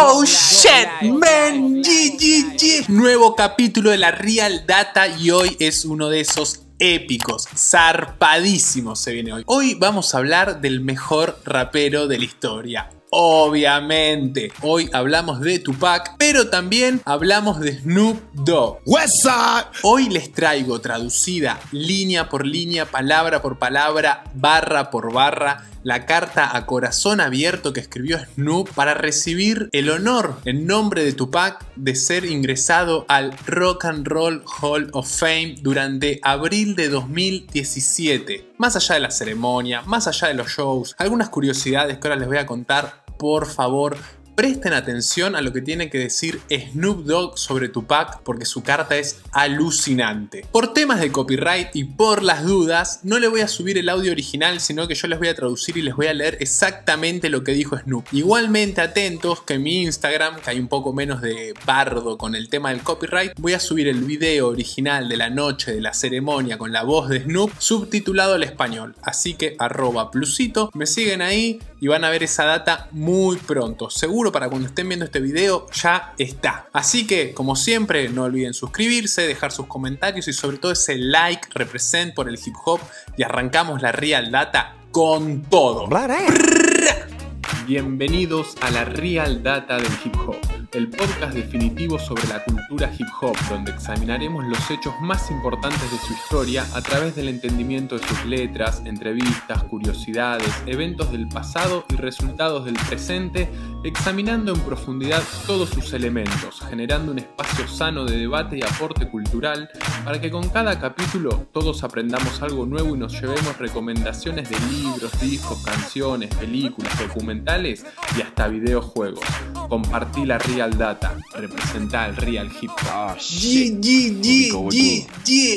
Oh shit, man. Nuevo capítulo de la Real Data y hoy es uno de esos épicos, zarpadísimos se viene hoy. Hoy vamos a hablar del mejor rapero de la historia. Obviamente, hoy hablamos de Tupac, pero también hablamos de Snoop Dogg. Hoy les traigo traducida línea por línea, palabra por palabra, barra por barra, la carta a corazón abierto que escribió Snoop para recibir el honor en nombre de Tupac de ser ingresado al Rock and Roll Hall of Fame durante abril de 2017. Más allá de la ceremonia, más allá de los shows, algunas curiosidades que ahora les voy a contar, por favor, presten atención a lo que tiene que decir Snoop Dogg sobre Tupac porque su carta es alucinante. Por temas de copyright y por las dudas, no le voy a subir el audio original, sino que yo les voy a traducir y les voy a leer exactamente lo que dijo Snoop. Igualmente atentos que mi Instagram, que hay un poco menos de bardo con el tema del copyright, voy a subir el video original de la noche de la ceremonia con la voz de Snoop subtitulado al español. Así que arroba plusito, me siguen ahí y van a ver esa data muy pronto. Seguro para cuando estén viendo este video ya está. Así que, como siempre, no olviden suscribirse, dejar sus comentarios y sobre todo ese like represent por el hip hop y arrancamos la Real Data con todo. Bienvenidos a la Real Data del Hip Hop, el podcast definitivo sobre la cultura hip hop, donde examinaremos los hechos más importantes de su historia a través del entendimiento de sus letras, entrevistas, curiosidades, eventos del pasado y resultados del presente, examinando en profundidad todos sus elementos, generando un espacio sano de debate y aporte cultural para que con cada capítulo todos aprendamos algo nuevo y nos llevemos recomendaciones de libros, discos, canciones, películas, documentales, y hasta videojuegos. Compartí la Real Data, representa el Real Hip Hop.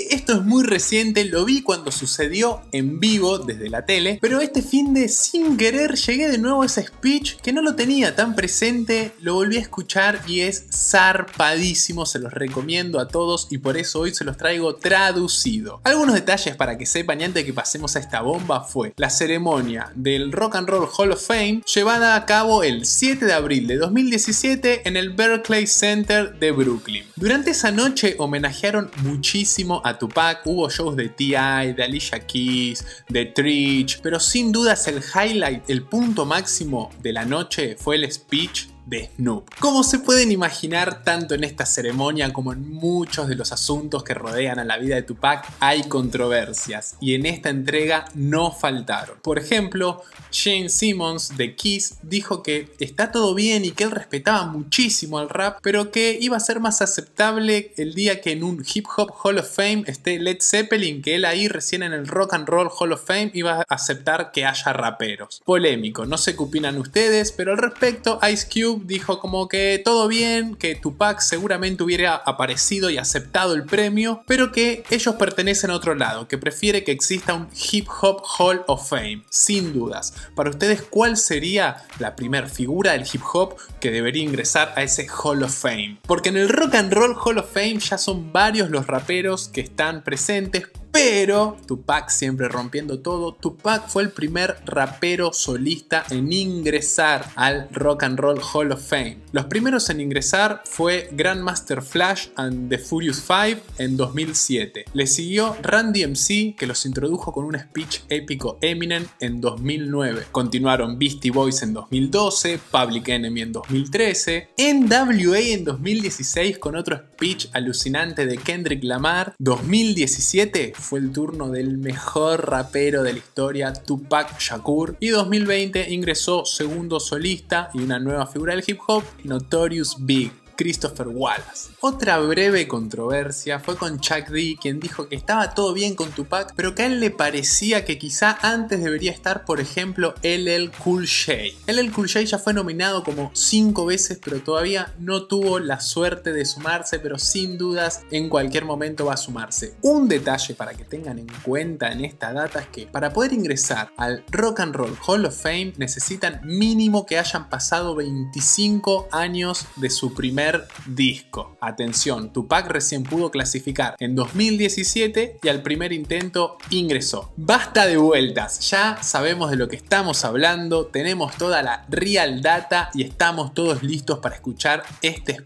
Esto es muy reciente, lo vi cuando sucedió en vivo desde la tele, pero este fin de sin querer llegué de nuevo a ese speech que no lo tenía tan presente, lo volví a escuchar y es zarpadísimo, se los recomiendo a todos y por eso hoy se los traigo traducido. Algunos detalles para que sepan y antes de que pasemos a esta bomba fue la ceremonia del Rock and Roll Hall of Fame llevada a cabo el 7 de abril de 2017 en el Berkeley Center de Brooklyn. Durante esa noche homenajearon muchísimo a Tupac, hubo shows de T.I., de Alicia Keys, de Trich, pero sin dudas el highlight, el punto máximo de la noche fue el speech de Snoop. Como se pueden imaginar, tanto en esta ceremonia como en muchos de los asuntos que rodean a la vida de Tupac hay controversias y en esta entrega no faltaron. Por ejemplo, Shane Simmons de Kiss dijo que está todo bien y que él respetaba muchísimo al rap, pero que iba a ser más aceptable el día que en un Hip Hop Hall of Fame esté Led Zeppelin, que él ahí recién en el Rock and Roll Hall of Fame iba a aceptar que haya raperos. Polémico, no sé qué opinan ustedes, pero al respecto Ice Cube dijo como que todo bien, que Tupac seguramente hubiera aparecido y aceptado el premio, pero que ellos pertenecen a otro lado, que prefiere que exista un Hip Hop Hall of Fame, sin dudas. Para ustedes, ¿cuál sería la primera figura del hip hop que debería ingresar a ese Hall of Fame? Porque en el Rock and Roll Hall of Fame ya son varios los raperos que están presentes, pero Tupac siempre rompiendo todo. Tupac fue el primer rapero solista en ingresar al Rock and Roll Hall of Fame. Los primeros en ingresar fue Grandmaster Flash and the Furious Five en 2007. Le siguió Randy MC que los introdujo con un speech épico Eminem en 2009. Continuaron Beastie Boys en 2012, Public Enemy en 2013, NWA en 2016 con otro speech alucinante de Kendrick Lamar. 2017 fue el turno del mejor rapero de la historia, Tupac Shakur. Y 2020 ingresó segundo solista y una nueva figura del hip hop, Notorious Big. Christopher Wallace. Otra breve controversia fue con Chuck D, quien dijo que estaba todo bien con Tupac, pero que a él le parecía que quizá antes debería estar, por ejemplo, LL Cool J. LL Cool J ya fue nominado como 5 veces, pero todavía no tuvo la suerte de sumarse, pero sin dudas en cualquier momento va a sumarse. Un detalle para que tengan en cuenta en esta data es que para poder ingresar al Rock and Roll Hall of Fame necesitan mínimo que hayan pasado 25 años de su primer disco. Atención, Tupac recién pudo clasificar en 2017 y al primer intento ingresó. Basta de vueltas, ya sabemos de lo que estamos hablando, tenemos toda la real data y estamos todos listos para escuchar este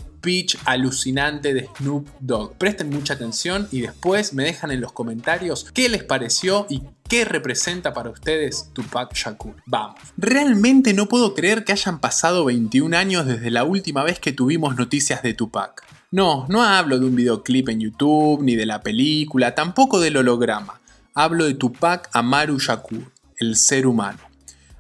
alucinante de Snoop Dogg. Presten mucha atención y después me dejan en los comentarios qué les pareció y ¿Qué representa para ustedes Tupac Shakur? Vamos. Realmente no puedo creer que hayan pasado 21 años desde la última vez que tuvimos noticias de Tupac. No, no hablo de un videoclip en YouTube, ni de la película, tampoco del holograma. Hablo de Tupac Amaru Shakur, el ser humano.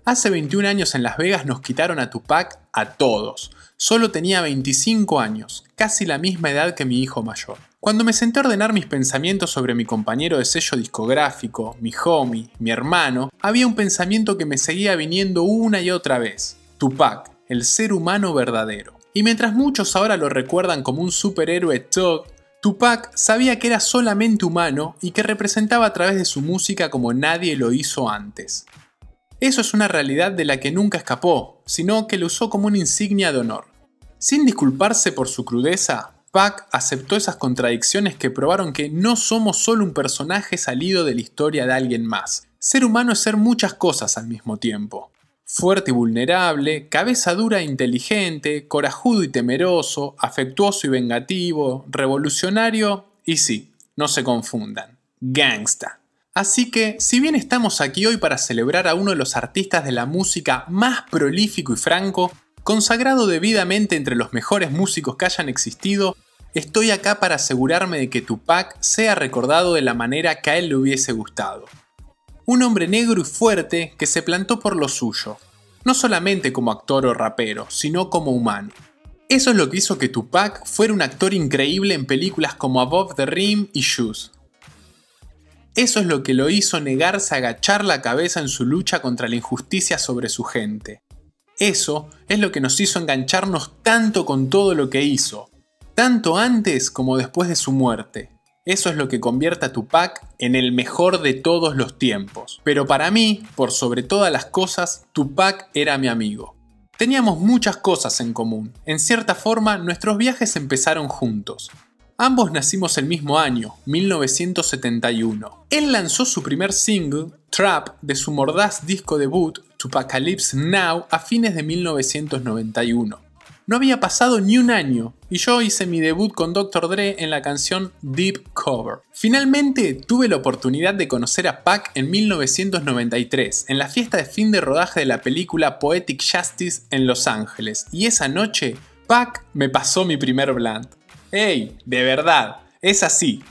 Hace 21 años en Las Vegas nos quitaron a Tupac a todos. Solo tenía 25 años, casi la misma edad que mi hijo mayor. Cuando me senté a ordenar mis pensamientos sobre mi compañero de sello discográfico, mi homie, mi hermano, había un pensamiento que me seguía viniendo una y otra vez. Tupac, el ser humano verdadero. Y mientras muchos ahora lo recuerdan como un superhéroe Tug, Tupac sabía que era solamente humano y que representaba a través de su música como nadie lo hizo antes. Eso es una realidad de la que nunca escapó, sino que lo usó como una insignia de honor. Sin disculparse por su crudeza, Pac aceptó esas contradicciones que probaron que no somos solo un personaje salido de la historia de alguien más. Ser humano es ser muchas cosas al mismo tiempo. Fuerte y vulnerable, cabeza dura e inteligente, corajudo y temeroso, afectuoso y vengativo, revolucionario y sí, no se confundan, gangsta. Así que, si bien estamos aquí hoy para celebrar a uno de los artistas de la música más prolífico y franco, consagrado debidamente entre los mejores músicos que hayan existido, Estoy acá para asegurarme de que Tupac sea recordado de la manera que a él le hubiese gustado. Un hombre negro y fuerte que se plantó por lo suyo, no solamente como actor o rapero, sino como humano. Eso es lo que hizo que Tupac fuera un actor increíble en películas como Above the Rim y Shoes. Eso es lo que lo hizo negarse a agachar la cabeza en su lucha contra la injusticia sobre su gente. Eso es lo que nos hizo engancharnos tanto con todo lo que hizo, tanto antes como después de su muerte. Eso es lo que convierte a Tupac en el mejor de todos los tiempos. Pero para mí, por sobre todas las cosas, Tupac era mi amigo. Teníamos muchas cosas en común. En cierta forma, nuestros viajes empezaron juntos. Ambos nacimos el mismo año, 1971. Él lanzó su primer single, Trap, de su mordaz disco debut, Tupacalypse Now, a fines de 1991. No había pasado ni un año y yo hice mi debut con Dr. Dre en la canción Deep Cover. Finalmente tuve la oportunidad de conocer a Pac en 1993, en la fiesta de fin de rodaje de la película Poetic Justice en Los Ángeles, y esa noche Pac me pasó mi primer blunt. ¡Ey! De verdad, es así.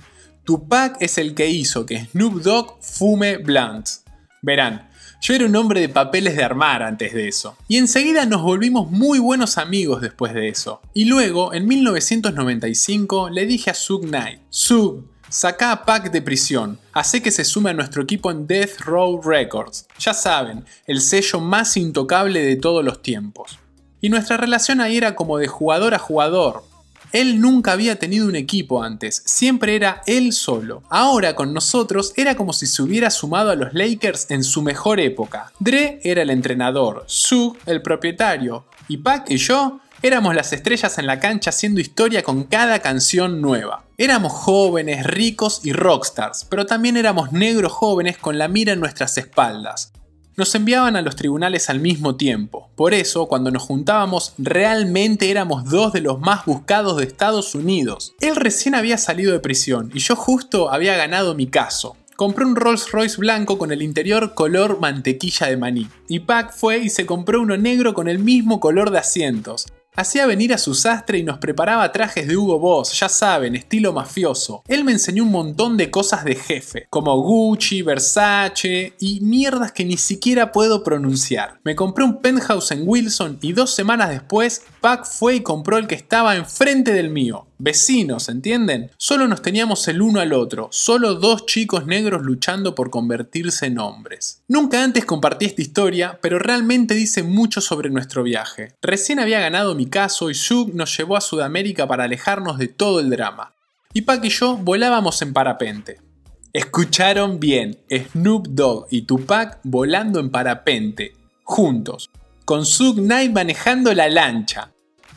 Tupac es el que hizo que Snoop Dogg fume blunts. Verán, yo era un hombre de papeles de armar antes de eso. Y enseguida nos volvimos muy buenos amigos después de eso. Y luego, en 1995, le dije a Sug Knight, Sug, saca a Pac de prisión, hace que se sume a nuestro equipo en Death Row Records. Ya saben, el sello más intocable de todos los tiempos. Y nuestra relación ahí era como de jugador a jugador, él nunca había tenido un equipo antes, siempre era él solo. Ahora con nosotros era como si se hubiera sumado a los Lakers en su mejor época. Dre era el entrenador, Sue el propietario, y Pac y yo éramos las estrellas en la cancha haciendo historia con cada canción nueva. Éramos jóvenes, ricos y rockstars, pero también éramos negros jóvenes con la mira en nuestras espaldas. Nos enviaban a los tribunales al mismo tiempo. Por eso, cuando nos juntábamos, realmente éramos dos de los más buscados de Estados Unidos. Él recién había salido de prisión y yo justo había ganado mi caso. Compré un Rolls Royce blanco con el interior color mantequilla de maní. Y Pac fue y se compró uno negro con el mismo color de asientos. Hacía venir a su sastre y nos preparaba trajes de Hugo Boss, ya saben, estilo mafioso. Él me enseñó un montón de cosas de jefe, como Gucci, Versace y mierdas que ni siquiera puedo pronunciar. Me compré un penthouse en Wilson y dos semanas después, Pac fue y compró el que estaba enfrente del mío. Vecinos, ¿entienden? Solo nos teníamos el uno al otro, solo dos chicos negros luchando por convertirse en hombres. Nunca antes compartí esta historia, pero realmente dice mucho sobre nuestro viaje. Recién había ganado mi caso y Shug nos llevó a Sudamérica para alejarnos de todo el drama. Y Pac y yo volábamos en parapente. Escucharon bien, Snoop Dogg y Tupac volando en parapente, juntos, con Sug Knight manejando la lancha.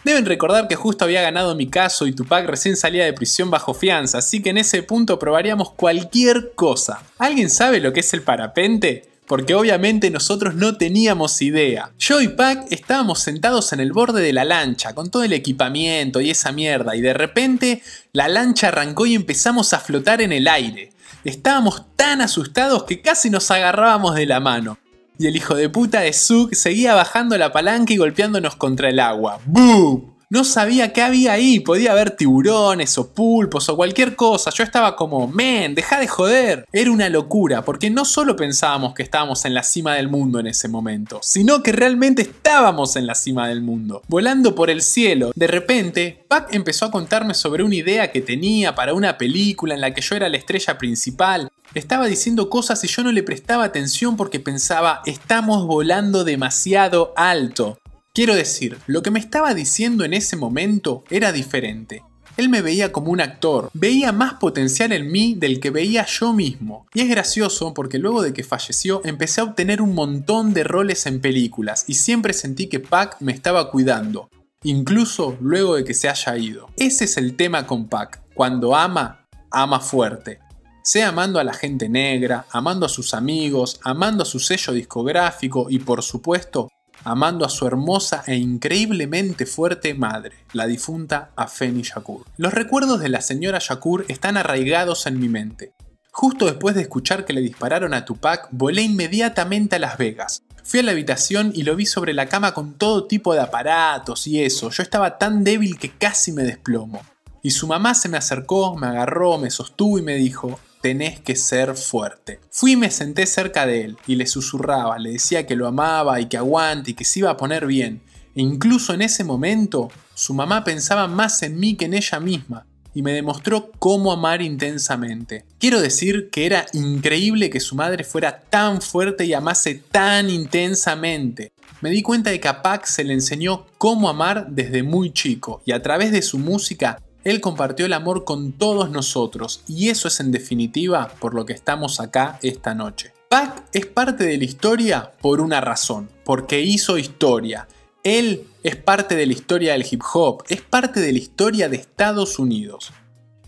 Deben recordar que justo había ganado mi caso y Tupac recién salía de prisión bajo fianza, así que en ese punto probaríamos cualquier cosa. ¿Alguien sabe lo que es el parapente? porque obviamente nosotros no teníamos idea. Yo y Pac estábamos sentados en el borde de la lancha, con todo el equipamiento y esa mierda, y de repente la lancha arrancó y empezamos a flotar en el aire. Estábamos tan asustados que casi nos agarrábamos de la mano. Y el hijo de puta de Zug seguía bajando la palanca y golpeándonos contra el agua. ¡Boom! No sabía qué había ahí, podía haber tiburones o pulpos o cualquier cosa. Yo estaba como, men, deja de joder. Era una locura, porque no solo pensábamos que estábamos en la cima del mundo en ese momento, sino que realmente estábamos en la cima del mundo, volando por el cielo. De repente, Pac empezó a contarme sobre una idea que tenía para una película en la que yo era la estrella principal. Estaba diciendo cosas y yo no le prestaba atención porque pensaba, estamos volando demasiado alto. Quiero decir, lo que me estaba diciendo en ese momento era diferente. Él me veía como un actor, veía más potencial en mí del que veía yo mismo. Y es gracioso porque luego de que falleció empecé a obtener un montón de roles en películas y siempre sentí que Pac me estaba cuidando, incluso luego de que se haya ido. Ese es el tema con Pac, cuando ama, ama fuerte. Sea amando a la gente negra, amando a sus amigos, amando a su sello discográfico y por supuesto amando a su hermosa e increíblemente fuerte madre, la difunta Afeni Shakur. Los recuerdos de la señora Shakur están arraigados en mi mente. Justo después de escuchar que le dispararon a Tupac, volé inmediatamente a Las Vegas. Fui a la habitación y lo vi sobre la cama con todo tipo de aparatos y eso. Yo estaba tan débil que casi me desplomo. Y su mamá se me acercó, me agarró, me sostuvo y me dijo, tenés que ser fuerte. Fui y me senté cerca de él y le susurraba, le decía que lo amaba y que aguante y que se iba a poner bien. E incluso en ese momento, su mamá pensaba más en mí que en ella misma y me demostró cómo amar intensamente. Quiero decir que era increíble que su madre fuera tan fuerte y amase tan intensamente. Me di cuenta de que a Pac se le enseñó cómo amar desde muy chico y a través de su música él compartió el amor con todos nosotros y eso es en definitiva por lo que estamos acá esta noche. Pac es parte de la historia por una razón, porque hizo historia. Él es parte de la historia del hip hop, es parte de la historia de Estados Unidos.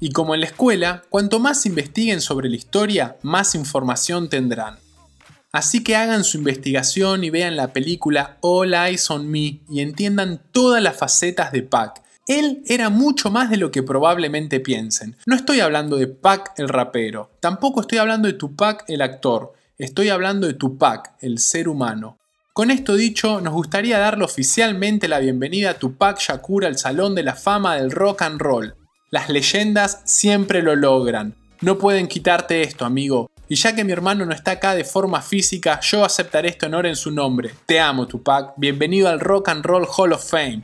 Y como en la escuela, cuanto más investiguen sobre la historia, más información tendrán. Así que hagan su investigación y vean la película All Eyes on Me y entiendan todas las facetas de Pac él era mucho más de lo que probablemente piensen. No estoy hablando de Pac el rapero, tampoco estoy hablando de Tupac el actor, estoy hablando de Tupac, el ser humano. Con esto dicho, nos gustaría darle oficialmente la bienvenida a Tupac Shakur al Salón de la Fama del Rock and Roll. Las leyendas siempre lo logran. No pueden quitarte esto, amigo. Y ya que mi hermano no está acá de forma física, yo aceptaré este honor en su nombre. Te amo, Tupac. Bienvenido al Rock and Roll Hall of Fame.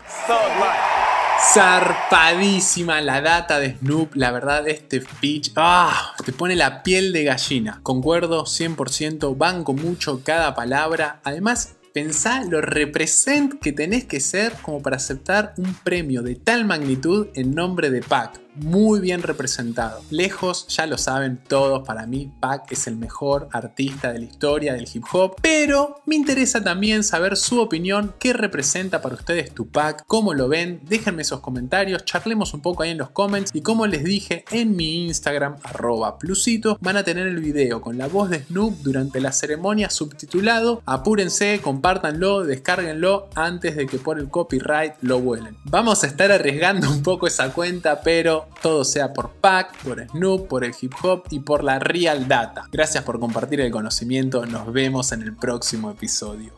Zarpadísima la data de Snoop, la verdad este speech, ah, te pone la piel de gallina. Concuerdo 100%, banco mucho cada palabra. Además, pensá lo represent que tenés que ser como para aceptar un premio de tal magnitud en nombre de Pac muy bien representado. Lejos, ya lo saben todos, para mí Pac es el mejor artista de la historia del hip hop, pero me interesa también saber su opinión, qué representa para ustedes Tupac, cómo lo ven, déjenme esos comentarios, charlemos un poco ahí en los comments y como les dije en mi Instagram, arroba plusito, van a tener el video con la voz de Snoop durante la ceremonia subtitulado, apúrense, compártanlo, descárguenlo antes de que por el copyright lo vuelen. Vamos a estar arriesgando un poco esa cuenta, pero todo sea por Pac, por Snoop, por el hip hop y por la real data. Gracias por compartir el conocimiento, nos vemos en el próximo episodio.